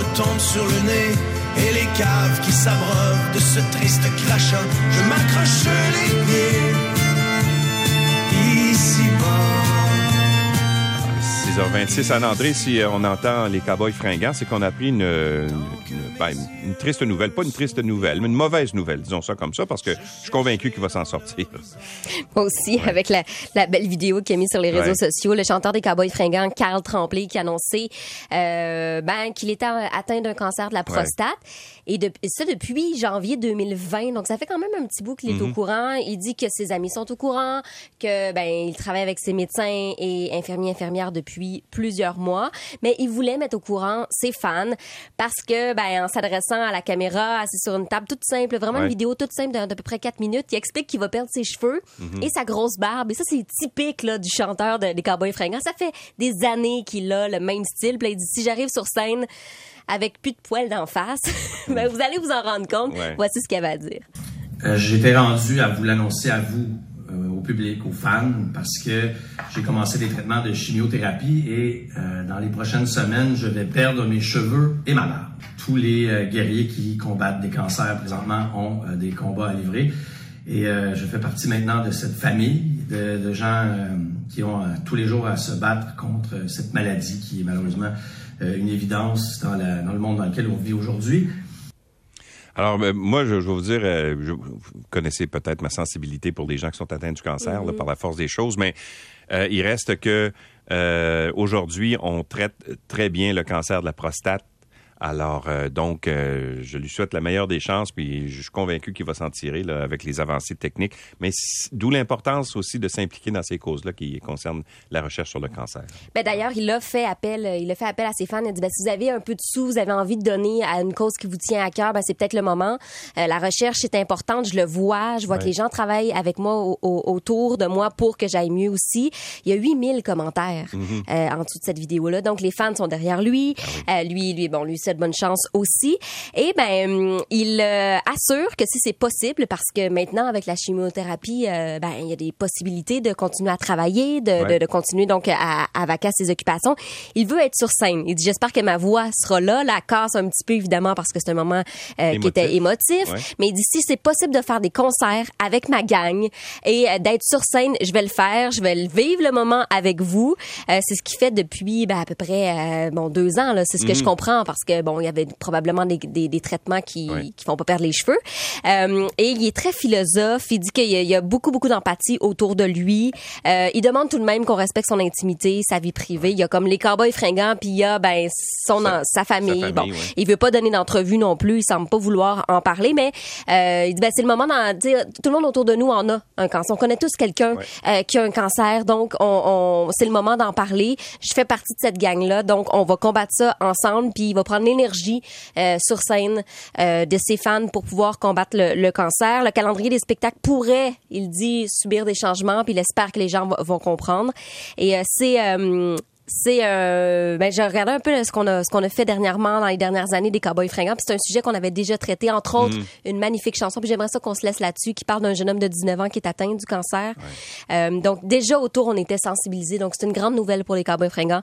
retombent sur le nez et les caves qui s'abreuvent de ce triste crachat. Je m'accroche 6h26 à André, si euh, on entend les cowboys fringants, c'est qu'on a une, une, ben, une triste nouvelle. Pas une triste nouvelle, mais une mauvaise nouvelle, disons ça comme ça, parce que je suis convaincu qu'il va s'en sortir. Moi aussi, avec la, la, belle vidéo qu'il a mise sur les réseaux Ouais. sociaux, le chanteur des Cowboys fringants, Carl Tremblay, qui a annoncé euh, ben, qu'il était atteint d'un cancer de la prostate. Et, de, et ça depuis janvier 2020. Donc, ça fait quand même un petit bout qu'il est au courant. Il dit que ses amis sont au courant, que ben il travaille avec ses médecins et infirmiers infirmières depuis plusieurs mois. Mais il voulait mettre au courant ses fans parce que, ben, en s'adressant à la caméra, assis sur une table toute simple, vraiment Ouais. une vidéo toute simple d'à peu près 4 minutes, il explique qu'il va perdre ses cheveux et sa grosse barbe. Et ça, c'est typique là, du chanteur de- des Cowboys fringants. Ça fait des années qu'il a le même style. Puis là, il dit, si j'arrive sur scène avec plus de poils d'en face, ben, vous allez vous en rendre compte. Ouais. Voici ce qu'il avait à dire. Euh, J'étais rendu à vous l'annoncer à vous, euh, au public, aux fans, parce que j'ai commencé des traitements de chimiothérapie et euh, dans les prochaines semaines, je vais perdre mes cheveux et ma barbe. Tous les euh, guerriers qui combattent des cancers présentement ont des combats à livrer. Et je fais partie maintenant de cette famille de, gens qui ont tous les jours à se battre contre cette maladie qui est malheureusement une évidence dans le monde dans lequel on vit aujourd'hui. Alors, euh, moi, je, je vais vous dire, euh, je- vous connaissez peut-être ma sensibilité pour les gens qui sont atteints du cancer, là, par la force des choses, mais euh, il reste que euh, aujourd'hui, on traite très bien le cancer de la prostate. Alors, euh, donc, euh, je lui souhaite la meilleure des chances, puis je suis convaincu qu'il va s'en tirer là, avec les avancées techniques. Mais d'où l'importance aussi de s'impliquer dans ces causes-là qui concernent la recherche sur le cancer. Ben d'ailleurs, il a fait appel, euh, il a fait appel à ses fans. Il a dit ben, si vous avez un peu de sous, vous avez envie de donner à une cause qui vous tient à cœur, ben c'est peut-être le moment. Euh, la recherche est importante, je le vois, je vois que les gens travaillent avec moi au- au- autour de moi pour que j'aille mieux aussi. Il y a 8000 commentaires euh, en dessous de cette vidéo-là, donc les fans sont derrière lui. Euh, lui, lui, bon, lui souhaite bonne chance aussi. Et ben, hum, il euh, assure que si c'est possible, parce que maintenant avec la chimiothérapie, euh, ben il y a des possibilités de continuer à travailler, de, Ouais. de, de continuer donc à, à vaquer à ses occupations. Il veut être sur scène. Il dit j'espère que ma voix sera là. La casse un petit peu évidemment parce que c'est un moment euh, qui était émotif. Ouais. Mais il dit si c'est possible de faire des concerts avec ma gang et d'être sur scène, je vais le faire. Je vais vivre le moment avec vous. C'est ce qu'il fait depuis ben, à peu près bon deux ans. Là, c'est ce que je comprends parce que bon il y avait probablement des, des, des traitements qui qui font pas perdre les cheveux. Euh, et il est très philosophe. Il dit qu'il y, a- il y a beaucoup, beaucoup d'empathie autour de lui. Euh, il demande tout de même qu'on respecte son intimité, sa vie privée. Il y a comme les cowboys fringants, puis il y a ben son Sa- famille. sa famille, bon, ouais. il veut pas donner d'entrevue non plus. Il semble pas vouloir en parler, mais euh, il dit ben c'est le moment d'en dire. Tout le monde autour de nous en a un cancer. On connaît tous quelqu'un Ouais. euh, qui a un cancer, donc on, on c'est le moment d'en parler. Je fais partie de cette gang là, donc on va combattre ça ensemble. Puis il va prendre l'énergie euh, sur scène euh, de ses fans pour pouvoir combattre le, le cancer. Le calendrier des spectacles pourrait, il dit, subir des changements, puis il espère que les gens vont comprendre. Et euh, c'est euh, c'est euh, ben j'ai regardé un peu ce qu'on a ce qu'on a fait dernièrement dans les dernières années des Cowboys fringants puis c'est un sujet qu'on avait déjà traité entre autres une magnifique chanson puis j'aimerais ça qu'on se laisse là-dessus qui parle d'un jeune homme de 19 ans qui est atteint du cancer. Euh, donc déjà autour on était sensibilisés donc c'est une grande nouvelle pour les Cowboys fringants.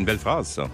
une belle phrase, ça.